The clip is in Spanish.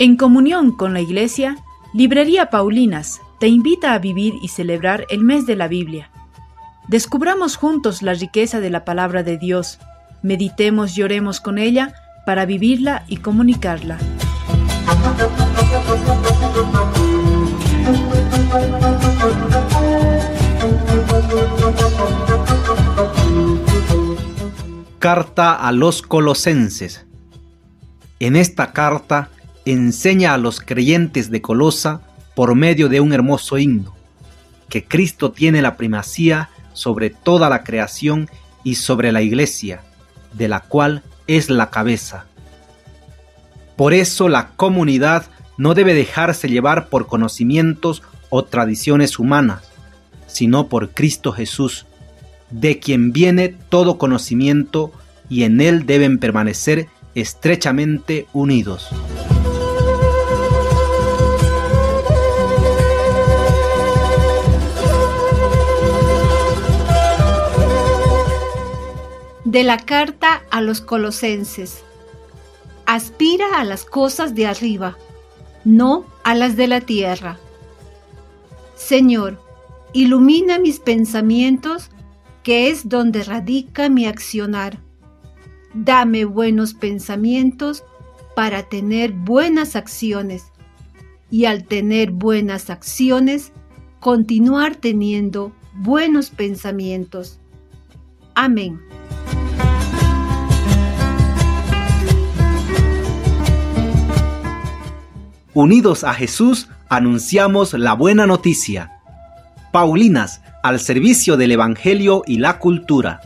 En comunión con la Iglesia, Librería Paulinas te invita a vivir y celebrar el mes de la Biblia. Descubramos juntos la riqueza de la palabra de Dios, meditemos y oremos con ella para vivirla y comunicarla. Carta a los Colosenses. En esta carta enseña a los creyentes de Colosa, por medio de un hermoso himno, que Cristo tiene la primacía sobre toda la creación y sobre la iglesia, de la cual es la cabeza. Por eso la comunidad no debe dejarse llevar por conocimientos o tradiciones humanas, sino por Cristo Jesús, de quien viene todo conocimiento y en él deben permanecer estrechamente unidos. De la carta a los colosenses. Aspira a las cosas de arriba, no a las de la tierra. Señor, ilumina mis pensamientos que es donde radica mi accionar. Dame buenos pensamientos para tener buenas acciones y al tener buenas acciones, continuar teniendo buenos pensamientos. Amén. Unidos a Jesús, anunciamos la buena noticia. Paulinas, al servicio del Evangelio y la cultura.